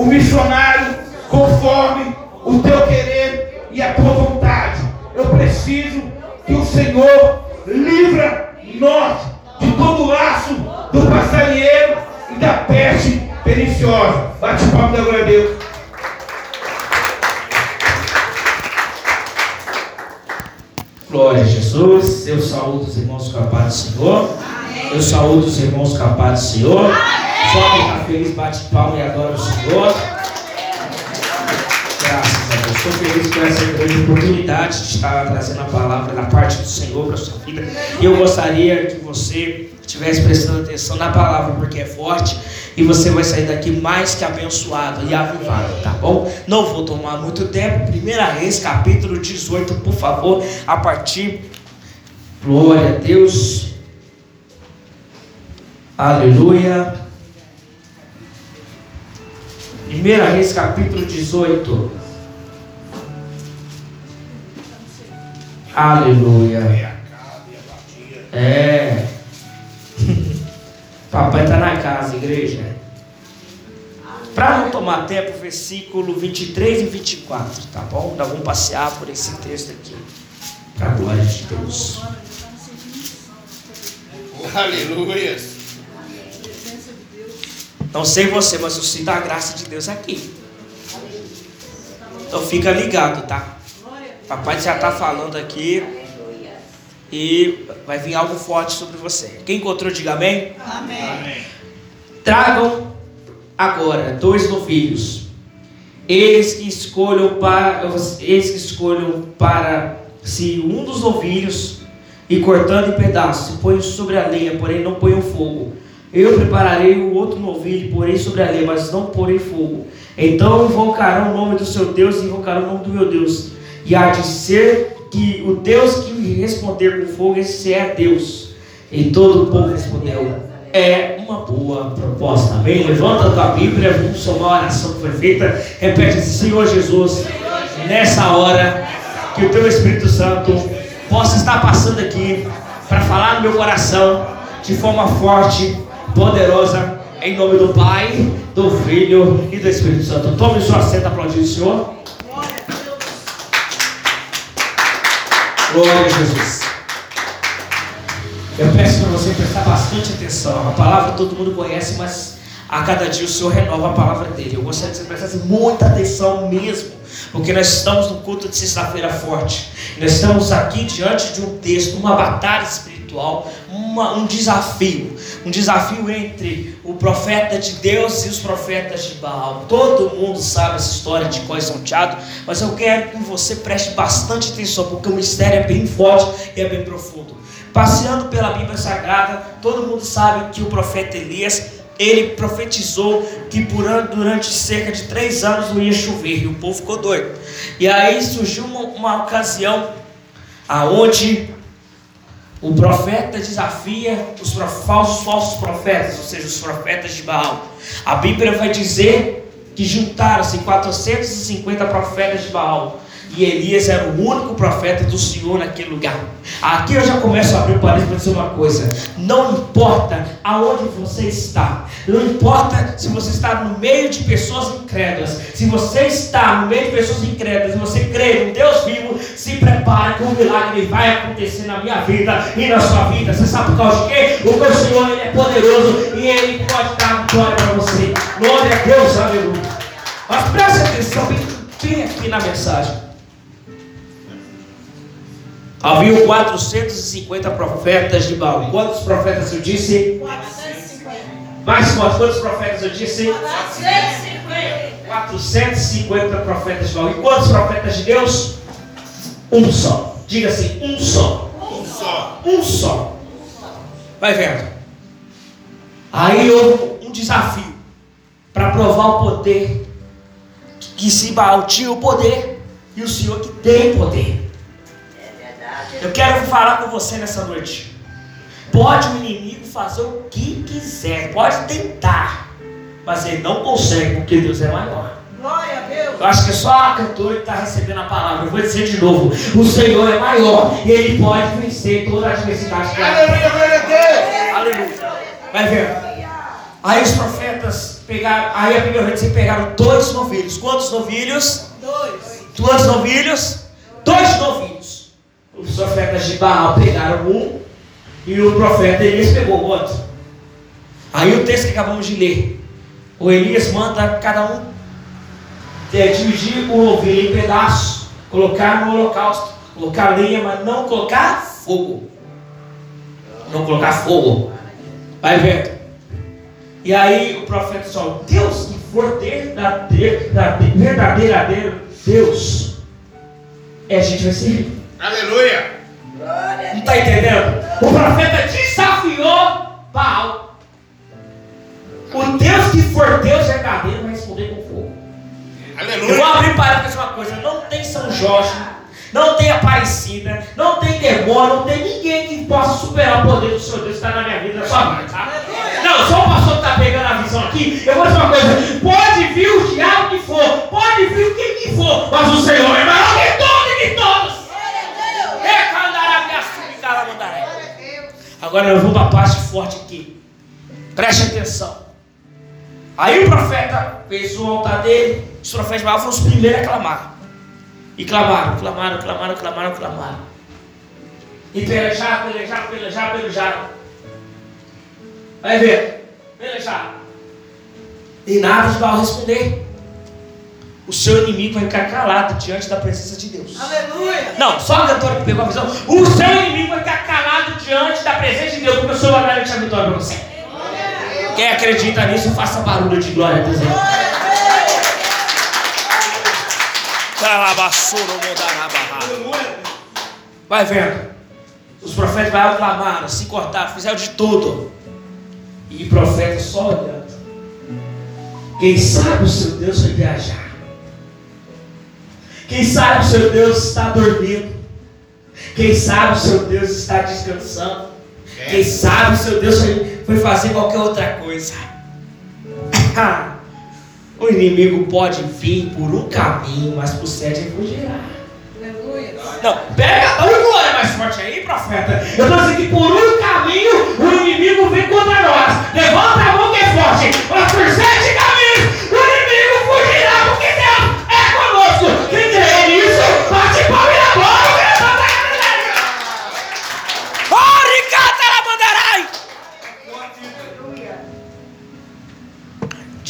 o missionário conforme o teu querer e a tua vontade. Eu preciso que o Senhor livra nós de todo o laço do passarinheiro e da peste perniciosa. Bate palma da glória a Deus. Glória a Jesus. Eu saúdo os irmãos paz do Senhor. Eu saúdo os irmãos paz do Senhor. Só quem está feliz bate palma e adora o Senhor. Graças a Deus. Estou feliz com essa grande oportunidade de estar trazendo a palavra da parte do Senhor para a sua vida. E eu gostaria que você estivesse prestando atenção na palavra, porque é forte. E você vai sair daqui mais que abençoado e avivado, tá bom? Não vou tomar muito tempo. Primeira Reis, capítulo 18, por favor, a partir. Glória a Deus. Aleluia. Primeira Reis, capítulo 18. Aleluia. É. Papai está na casa, igreja. Para não tomar tempo, versículo 23 e 24, tá bom? Nós vamos passear por esse texto aqui. Para a glória de Deus. Aleluia. Não sei você, mas eu sinto a graça de Deus aqui. Então fica ligado, tá? Papai já está falando aqui. E vai vir algo forte sobre você. Quem encontrou, diga amém. Amém. Tragam agora dois novilhos. Eles que escolham para eles que escolham para se um dos novilhos e cortando em pedaços, põe sobre a lenha, porém não põe o fogo. Eu prepararei o outro novilho, porém sobre a lenha, mas não porei fogo. Então invocarão o nome do seu Deus e invocarão o nome do meu Deus. E há de ser que o Deus que me responder com fogo, esse é Deus. E todo o povo respondeu: É uma boa proposta. Amém? Levanta a tua Bíblia, vamos somar a oração que foi feita. Repete assim: Senhor Jesus, nessa hora, que o teu Espírito Santo possa estar passando aqui para falar no meu coração de forma forte, poderosa, em nome do Pai, do Filho e do Espírito Santo. Tome sua senta, aplaudindo o Senhor. Glória a Jesus. Eu peço para você prestar bastante atenção. A palavra todo mundo conhece, mas a cada dia o Senhor renova a palavra dele. Eu gostaria que você prestasse muita atenção mesmo, porque nós estamos no culto de sexta-feira forte. Nós estamos aqui diante de um texto, uma batalha espiritual, uma, um desafio. Um desafio entre o profeta de Deus e os profetas de Baal. Todo mundo sabe essa história de Có e Salteado, mas eu quero que você preste bastante atenção, porque o mistério é bem forte e é bem profundo. Passeando pela Bíblia Sagrada, todo mundo sabe que o profeta Elias ele profetizou que por ano, durante cerca de três anos não ia chover e o povo ficou doido. E aí surgiu uma, uma ocasião aonde o profeta desafia os falsos, falsos profetas, ou seja, os profetas de Baal. A Bíblia vai dizer que juntaram-se 450 profetas de Baal. E Elias era o único profeta do Senhor naquele lugar. Aqui eu já começo a abrir o parênteses para dizer uma coisa. Não importa aonde você está. Não importa se você está no meio de pessoas incrédulas. Se você está no meio de pessoas incrédulas você crê em Deus vivo, se prepare que um milagre vai acontecer na minha vida e na sua vida. Você sabe por causa de quê? O meu Senhor ele é poderoso e Ele pode dar glória para você. Glória a Deus, aleluia. Mas preste atenção bem, bem aqui na mensagem. Havia 450 profetas de Baal. Quantos profetas eu disse? 450. Mais quantos? Profetas eu disse? 450. 450 profetas de Baal. E quantos profetas de Deus? Um só. Diga assim, um só. Um só. Um só. Vai vendo. Aí houve um desafio para provar o poder. Que se Baal tinha o poder e o Senhor que tem poder. Eu quero falar com você nessa noite. Pode o inimigo fazer o que quiser, pode tentar, mas ele não consegue porque Deus é maior. Glória a Deus. Eu acho que só a cantora que está recebendo a palavra. Eu vou dizer de novo: o Senhor é maior e ele pode vencer toda a adversidade. Aleluia, glória a Deus. Aleluia. Vai ver. Aí os profetas pegaram, aí a Bíblia vai dizer pegaram dois novilhos. Quantos novilhos? Dois. Dois novilhos? Dois novilhos. Os profetas de Baal pegaram um e o profeta Elias pegou o outro. Aí o texto que acabamos de ler. O Elias manda cada um é, dividir o ovelha em pedaços, colocar no holocausto, colocar lenha, mas não colocar fogo. Não colocar fogo. Vai vendo. E aí o profeta só, Deus que for verdadeiro, verdadeiro Deus, é a gente vai servir. Aleluia. Não está entendendo? O profeta desafiou Baal. O Deus que for Deus verdadeiro vai responder com fogo. Eu vou Aleluia. abrir para uma coisa: não tem São Jorge, não tem Aparecida, não tem demônio, não tem ninguém que possa superar o poder do Senhor Deus que está na minha vida, vida, tá? Não, só o pastor que está pegando a visão aqui. Eu vou dizer uma coisa: Agora eu vou para a parte forte aqui. Preste atenção. Aí o profeta fez o altar dele. Os profetas Baal foram os primeiros a clamar. E clamaram, clamaram, clamaram, clamaram, clamaram. E pelejaram, pelejaram, pelejaram, pelejaram. Vai ver. Pelejaram. E nada de Baal responder. O seu inimigo vai ficar calado diante da presença de Deus. Aleluia. Não, só a cantora que pegou a visão. O seu inimigo vai ficar calado diante da presença de Deus, porque o Senhor vai garantir a vitória para você. Quem acredita nisso, faça barulho de glória a Deus. Vai vendo. Os profetas vai clamaram, se cortaram, fizeram de tudo. E profeta só olhando. Quem sabe o seu Deus vai viajar. Quem sabe o seu Deus está dormindo. Quem sabe o seu Deus está descansando. Quem sabe o seu Deus foi- fazer qualquer outra coisa. o inimigo pode vir por um caminho, mas por sete ele fugirá. Aleluia. Não, pega o glória mais forte aí, profeta. Eu estou dizendo que por um caminho o inimigo vem contra nós. Levanta a mão que é forte. Mas por sete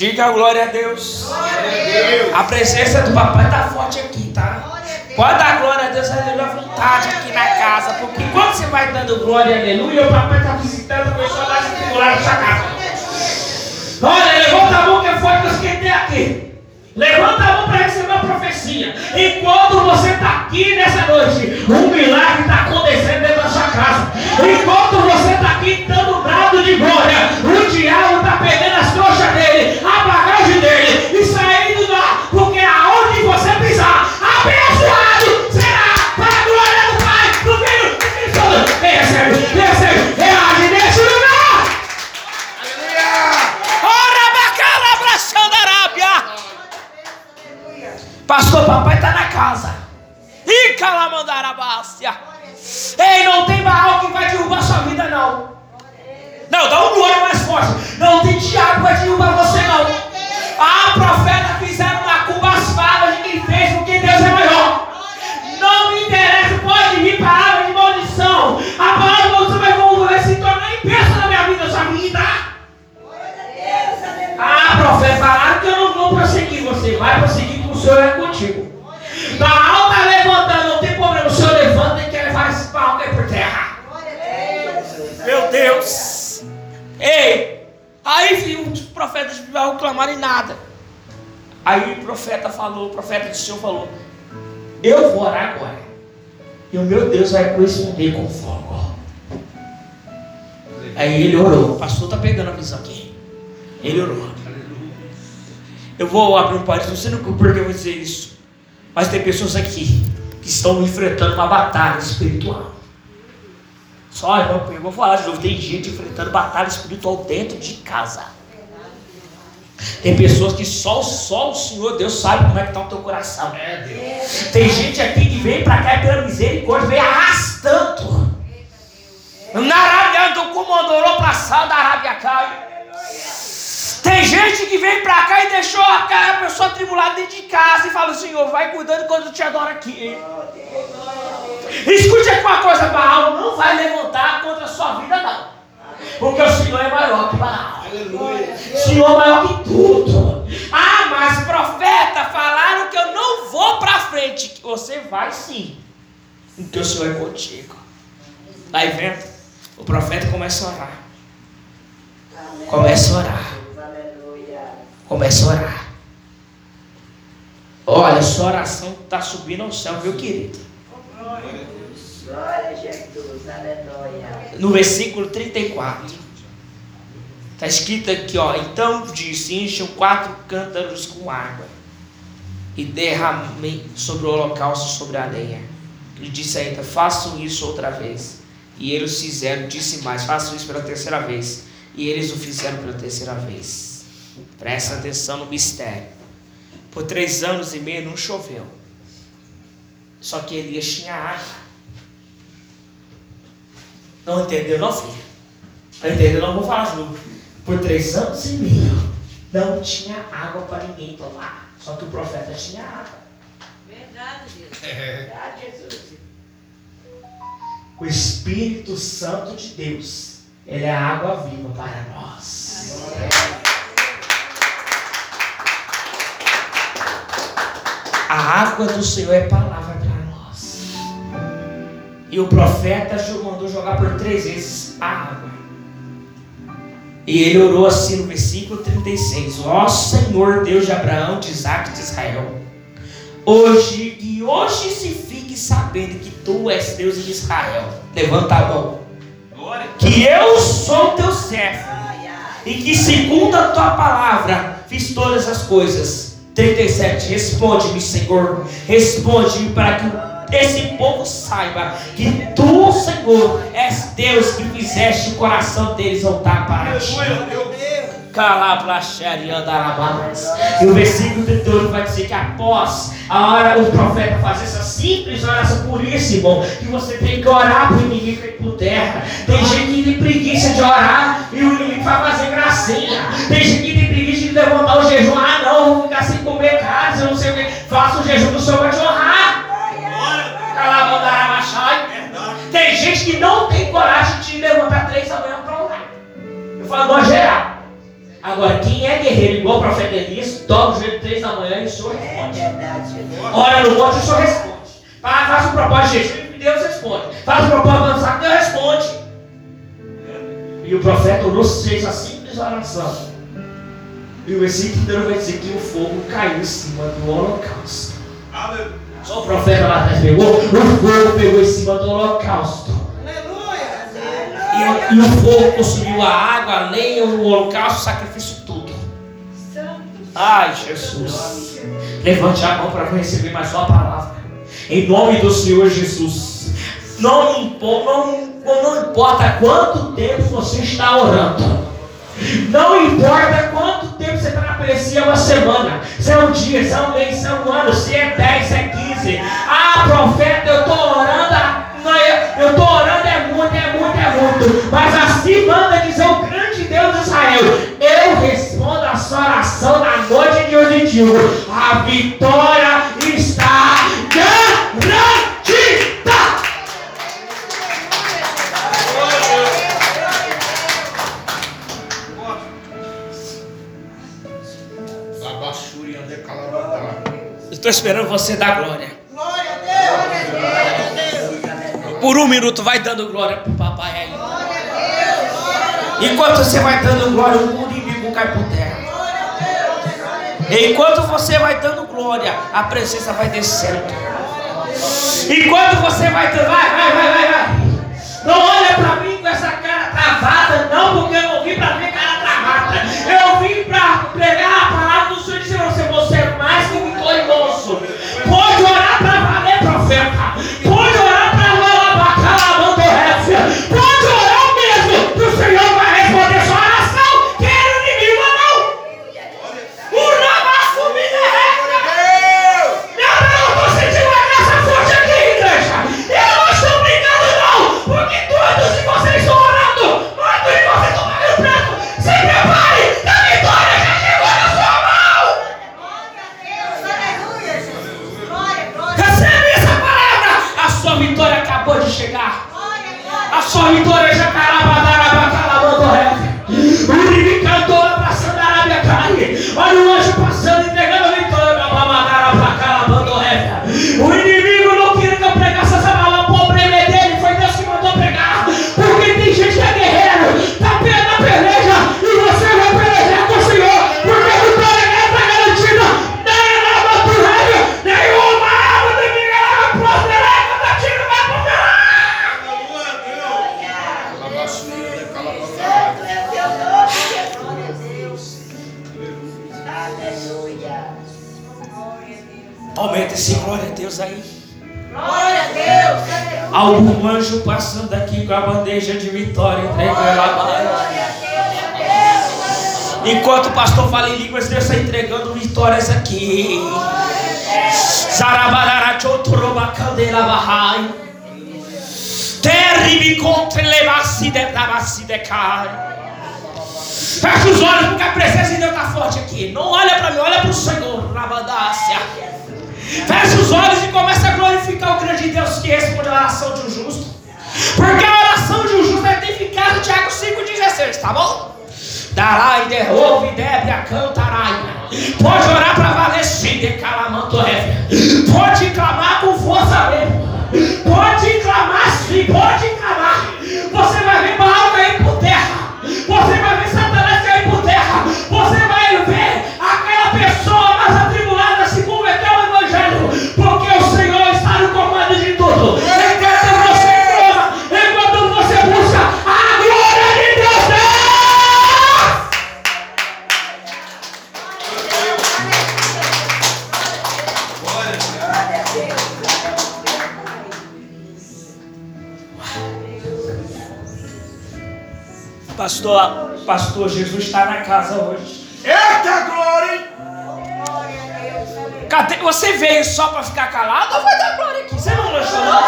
Diga glória a Deus. A presença do papai está forte aqui, tá? Pode dar glória a Deus, aleluia, à vontade aqui na casa. Porque quando você vai dando glória, aleluia, o papai está visitando a pessoa lá circular na sua casa. Olha, levanta a mão que é forte que eu tem aqui. Levanta a mão para receber a profecia. Enquanto você está aqui nessa noite, um milagre está acontecendo dentro da sua casa. Enquanto você está aqui dando brado de glória, o diabo está pegando as trouxas dele, Pastor, papai está na casa. Ih, calamandarabácia. Ei, não tem Baal que vai derrubar sua vida, não. Não, dá um glória mais forte. Não tem diabo que vai derrubar você, não. Ah, profeta, fizeram uma favas de quem fez, porque Deus é maior. Não me interessa, pode vir palavra de maldição. A palavra de maldição vai, vai se tornar bênção na minha vida, sua vida. Ah, profeta, falaram que eu não vou prosseguir. Você vai prosseguir Senhor é contigo. Baal está levantando, não tem problema. O Senhor levanta e quer levar esse Baal cair por terra. Meu Deus. Ei, aí viu os profetas de Baal clamarem nada. Aí o profeta falou, o profeta do Senhor falou: Eu vou orar agora. E o meu Deus vai corresponder com fogo. Aí ele orou. O pastor está pegando a visão aqui. Ele orou. Eu vou abrir um parênteses, não sei por que eu vou dizer isso. Mas tem pessoas aqui que estão enfrentando uma batalha espiritual. Só eu, eu vou falar de novo. Tem gente enfrentando batalha espiritual dentro de casa. Tem pessoas que só, só o Senhor Deus sabe como é que está o teu coração. Tem gente aqui que vem para cá e pela misericórdia, vem arrastando. Na Arábia, do comandorou para a da Arábia cai. Tem gente que vem pra cá e deixou a pessoa atribulada dentro de casa e fala, Senhor, vai cuidando quando eu te adoro aqui. Escute aqui uma coisa, Baal não vai levantar contra a sua vida, não. Porque o Senhor é maior que Baal. O Senhor é maior que tudo. Ah, mas profeta, falaram que eu não vou pra frente. Você vai sim. Porque o Senhor é contigo. Aí vendo? O profeta começa a orar. Começa a orar. Começa a orar. Olha, sua oração está subindo ao céu, meu querido. Glória a Jesus, aleluia. No versículo 34. Está escrito aqui, ó. Então disse: encham quatro cântaros com água e derramem sobre o holocausto sobre a lenha. Ele disse ainda: façam isso outra vez. E eles fizeram, disse mais: façam isso pela terceira vez. E eles o fizeram pela terceira vez. Presta atenção no mistério. Por três anos e meio não choveu. Só que Elias tinha água. Não entendeu, não, filho? Não entendeu, não? Vou falar novo. Por três anos e meio não tinha água para ninguém tomar. Só que o profeta tinha água. Verdade, Deus. Verdade, Jesus. O Espírito Santo de Deus, ele é a água viva para nós. A água do Senhor é palavra para nós. E o profeta mandou jogar por três vezes a água. E ele orou assim no versículo 36: Ó Senhor Deus de Abraão, de Isaac e de Israel, hoje e hoje se fique sabendo que tu és Deus em Israel. Levanta a mão. Que eu sou teu servo e que segundo a tua palavra fiz todas as coisas. 37. Responde-me, Senhor. Responde-me para que esse povo saiba que tu, Senhor, és Deus que fizeste o coração deles voltar para ti. E o versículo 38 vai dizer que após a hora o profeta fazer essa simples oração, por isso, irmão, que você tem que orar para o inimigo cair por terra. Tem gente que tem preguiça de orar e o inimigo vai fazer gracinha. Tem gente que tem preguiça de levantar o jejum. Ah, não, vou ficar sem carne, eu não sei o que. Faça o jejum do Senhor vai te honrar. Tem gente que não tem coragem de levantar três da manhã para orar. Eu falo, agora geral. Agora, quem é guerreiro igual o profeta Elias, dobra o joelho três da manhã e o Senhor É responde. Jesus. Ora no monte, o Senhor responde. Fa- Faça um propósito de jejum e Deus responde. Faça um propósito avançado, Deus responde. E o profeta orou, fez a simples oração. E o versículo inteiro vai dizer que o fogo caiu em cima do holocausto. Só o profeta lá atrás pegou, o fogo pegou em cima do holocausto. E, e o fogo consumiu a água, a lenha, o holocausto, o sacrifício, tudo. Ai, Jesus. Levante a mão para receber mais uma palavra. Em nome do Senhor Jesus. Não, não, não importa quanto tempo você está orando. Não importa quanto tempo você está na preguiça, uma semana, se é um dia, se é um mês, se é um ano, se é 10, se é 15. Ah, profeta, eu estou orando, não, eu- estou orando, é muito, é muito, é muito. Mas assim manda dizer o grande Deus de Israel. Eu respondo a sua oração na noite de hoje e digo: a vitória você dar glória. Por um minuto, vai dando glória pro papai aí. Enquanto você vai dando glória, o inimigo cai por terra. Enquanto você vai dando glória, a presença vai descendo. Enquanto você vai dando, vai, vai, vai, vai, vai. Não olha pra mim com essa cara travada, não, porque eu não vim pra ver cara travada. Eu vim pra pregar a palavra cai. Fecha os olhos porque a presença de Deus está forte aqui. Não olha para mim, olha para o Senhor. Rabadácia. Fecha os olhos e começa a glorificar o grande Deus que responde a oração de um justo. Porque a oração de um justo é eficaz, Tiago 5,16, tá bom? Darai, derrube, deve, cantaraia. Pode orar para valer, sim, de calamanto Pode clamar com força mesmo. Pode clamar sim, pode Pastor, pastor, Jesus está na casa hoje. Eita glória! Cadê? Você veio só para ficar calado ou vai dar glória aqui? Você não lanchou não?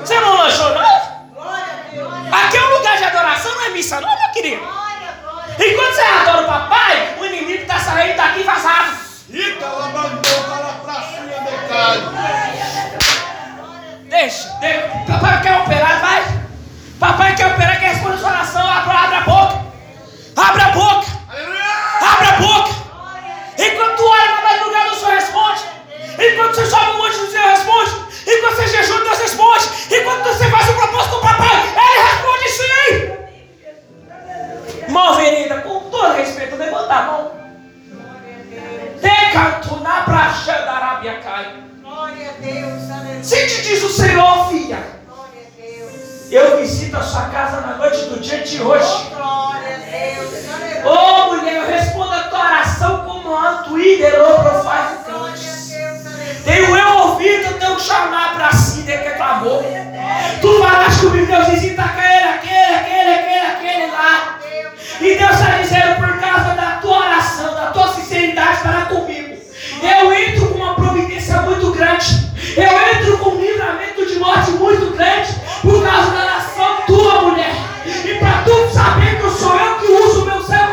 Você não lanchou não? Aqui é um lugar de adoração, não é missa não, meu querido? Enquanto você adora o papai, o inimigo está saindo daqui vazado. Eita. Deixa, deixa. Papai quer operar, vai. Papai quer operar, quer responder sua oração. Abra, abre a boca. Abre a boca. Abre a boca. Enquanto tu ora na madrugada, o Senhor responde. Enquanto você sobe o monte, o Senhor responde. Enquanto você jejua, Deus responde. Enquanto você faz o propósito com o papai, Ele responde sim. Irmão Vereda, com todo respeito, levanta a mão. Decanto na praxa da Arábia cai. Glória a Deus. Se te diz o Senhor, filha, Glória a Deus. eu visito a sua casa na noite do dia de hoje. Ô mulher, eu respondo a tua oração como Glória a Deus, aleluia. Tenho eu ouvido, eu tenho que chamar para si, de que clamou. Tu falaste comigo, Deus visita aquele, aquele, aquele, aquele, aquele lá. E Deus está dizendo por causa da tua oração, da tua sinceridade para comigo. Eu entro com uma providência muito grande. Eu entro com um livramento de morte muito grande por causa da oração tua, mulher. E para tu saber que sou eu que uso o meu servo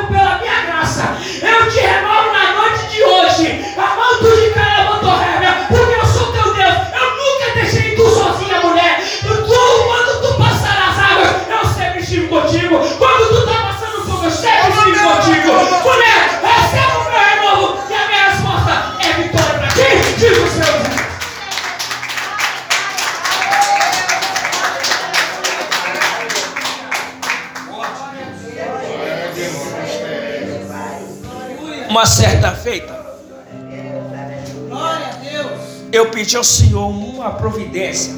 eu pedi ao Senhor uma providência.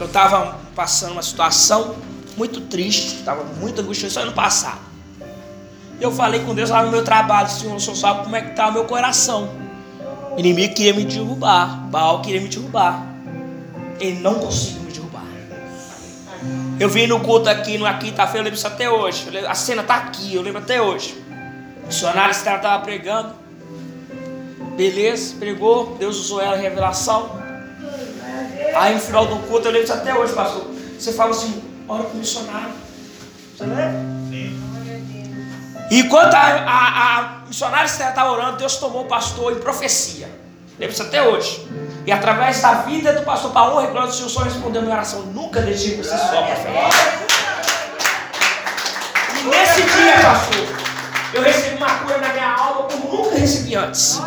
Eu estava passando uma situação muito triste, estava muito angustioso só ano passado. Eu falei com Deus lá no meu trabalho, Senhor, o Senhor sabe como é que está o meu coração. O inimigo queria me derrubar, Baal queria me derrubar. Ele não conseguiu me derrubar. Eu vim no culto aqui na quinta-feira, eu lembro isso até hoje. A cena está aqui, eu lembro até hoje. O missionário estava pregando. Beleza, pregou, Deus usou ela em revelação. Aí no final do culto, eu lembro até hoje, pastor. Você fala assim, ora com o missionário. Você lembra? E enquanto a, a, a missionária estava orando, Deus tomou o pastor em profecia. Lembro isso até hoje. E através da vida do pastor Paulo, e glória do Senhor, só respondeu minha oração. Nunca deixei você só, pastor. E nesse dia, pastor, eu recebi uma cura na minha alma como nunca recebi antes.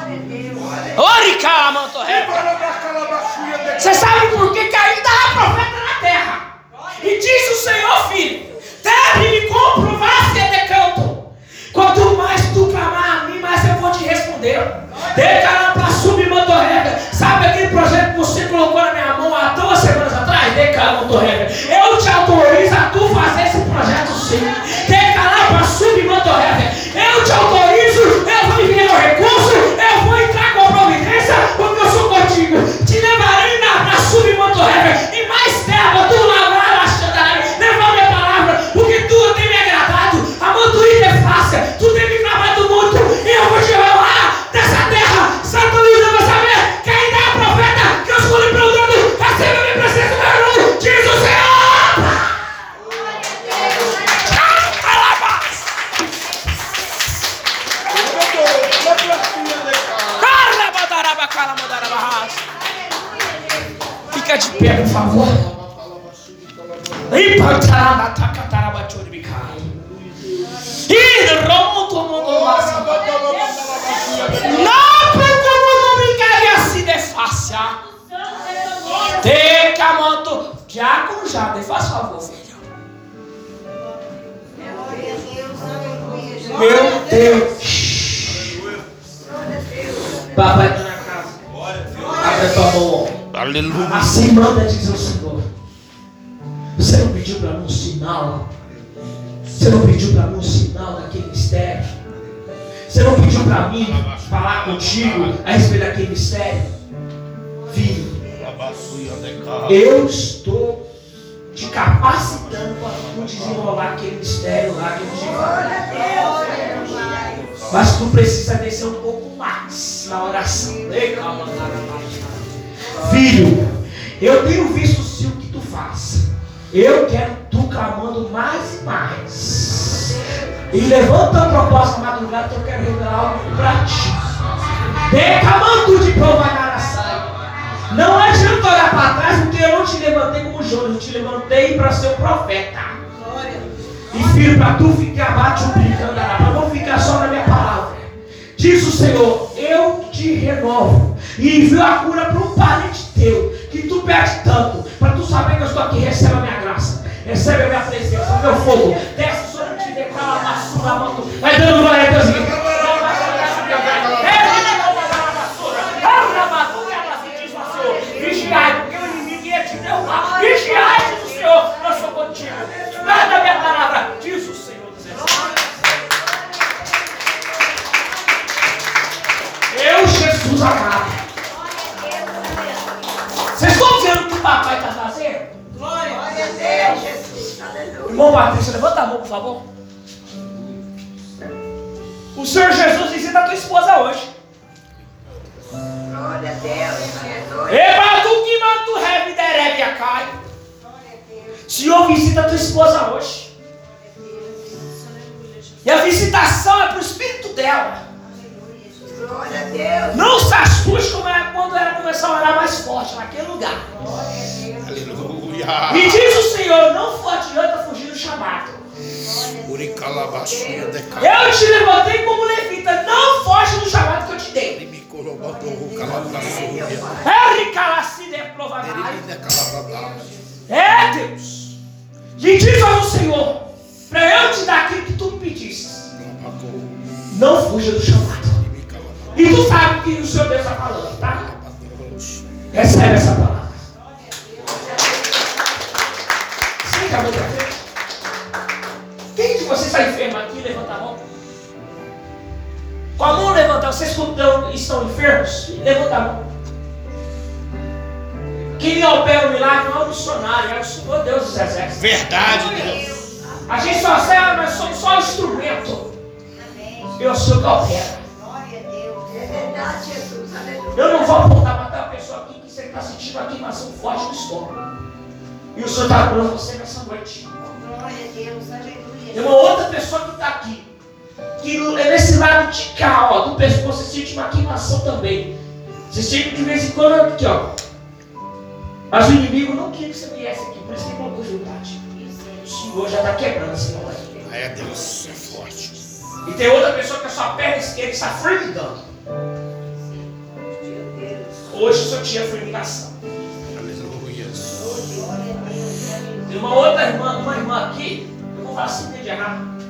Oricala, mantorreta. Você sabe por que, que ainda há profeta na terra? E diz o Senhor, filho: deve me comprovar se é Fica de pé, por favor. Não procurou assim desfaça. Decamanto. Diácono Jade, faz favor, filho. Meu Deus. Papai. Abre a tua mão. Aleluia. Assim manda dizer o Senhor. Você não pediu para mim um sinal. Você não pediu para mim um sinal daquele mistério. Você não pediu para mim falar contigo a respeito daquele mistério. Filho, eu estou te capacitando para tu desenrolar aquele mistério lá que eu te falei. Mas tu precisa descer um pouco mais na oração. Ei, calma, calma, calma. Filho, eu tenho visto sim o que tu faz. Eu quero tu clamando mais e mais. E levanta a proposta madrugada que eu quero revelar algo para ti. Decamando de provagar a saia. Não adianta olhar para trás, porque eu não te levantei como Jonas, eu te levantei para ser um profeta. E filho, para tu ficar bate brincando, para não ficar só na minha palavra. Diz o Senhor, eu te renovo. E envio a cura para um parente teu, que tu pede tanto, para tu saber que eu estou aqui, recebe a minha graça, recebe a minha presença, o meu fogo, desce sobre ti, declara a manto. Vai dando glória a Deus. Aleluia. E diz o Senhor, não for adianta fugir do chamado. Eu te levantei como levita, não foge do chamado que eu te dei. Ericalacide provavelmente. É Deus. E diz ao Senhor, para eu te dar aquilo que tu me pediste. Não fuja do chamado. E tu sabe o que o Senhor Deus está falando, tá? Recebe essa palavra. Vocês estão, estão enfermos? Levanta a mão. Quem opera o milagre não é o missionário, é o Senhor Deus dos Exércitos. Verdade, Deus. A gente só serve, nós somos só instrumento. Eu sou o que opera. Glória a Deus. É verdade, Jesus. Aleluia. Eu não vou apontar para aquela pessoa aqui que você está sentindo uma queimação forte no estômago. E o Senhor está curando você nessa noite. Glória a Deus. Aleluia. Tem uma outra pessoa que está aqui. Que é nesse lado de cá, ó, do pescoço, você sente uma queimação também. Você chega de vez em quando aqui, ó. Mas o inimigo não queria que você viesse aqui, por isso que colocou dificuldade. O Senhor já está quebrando esse negócio. É Deus, é forte. E tem outra pessoa que a sua perna esquerda está formigando. Hoje o senhor tinha formigação. Aleluia. Tem uma outra irmã, uma irmã aqui, eu vou falar assim de errado.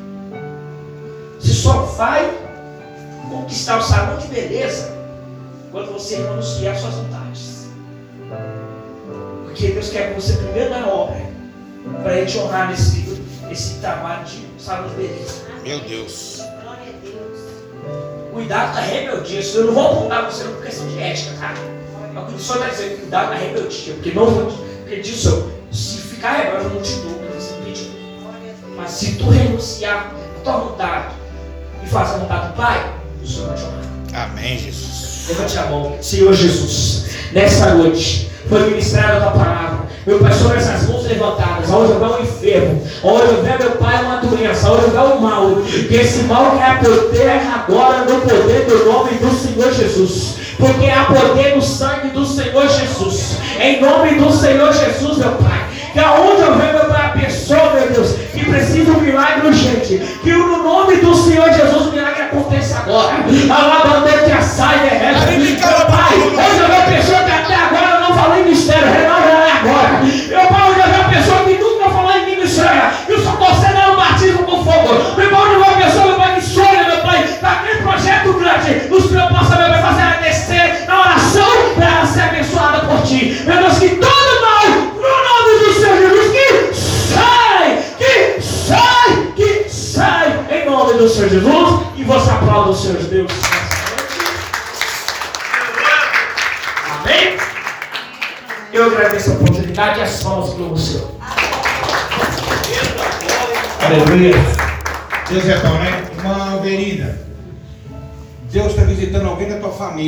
Você só vai conquistar o salão de beleza quando você renunciar às suas vontades. Porque Deus quer que você primeiro na obra, para Ele te honrar nesse, nesse trabalho de salão de beleza. Meu Deus. Glória a Deus. Cuidado com a rebeldia. Eu não vou apontar você por questão de ética, cara. Mas o que o senhor está dizendo, cuidado com a rebeldia. Porque não vou. Porque diz o se ficar rebelde, eu não te dou. Mas se tu renunciar à tua vontade fazer a vontade do Pai, o Senhor vai te honrar. Amém, Jesus. Levante a mão, Senhor Jesus, nessa noite foi ministrada a tua palavra. Meu Pai, sobre essas mãos levantadas, aonde houver um enfermo, aonde houver, meu Pai, uma doença, aonde houver um mal, que esse mal caia por terra agora no poder do nome do Senhor Jesus. Porque há poder no sangue do Senhor Jesus. Em nome do Senhor Jesus, meu Pai. Que aonde houver, meu Pai, a pessoa, meu Deus, que precisa de um milagre urgente, que no nome do Senhor Jesus o milagre aconteça agora. Alabandete a saia, Jesus, e você aplauda o Senhor Deus. Amém? Eu agradeço a oportunidade e as mãos para o Senhor. Aleluia. Deus é bom, né? Irmã Verina, Deus está visitando alguém da tua família.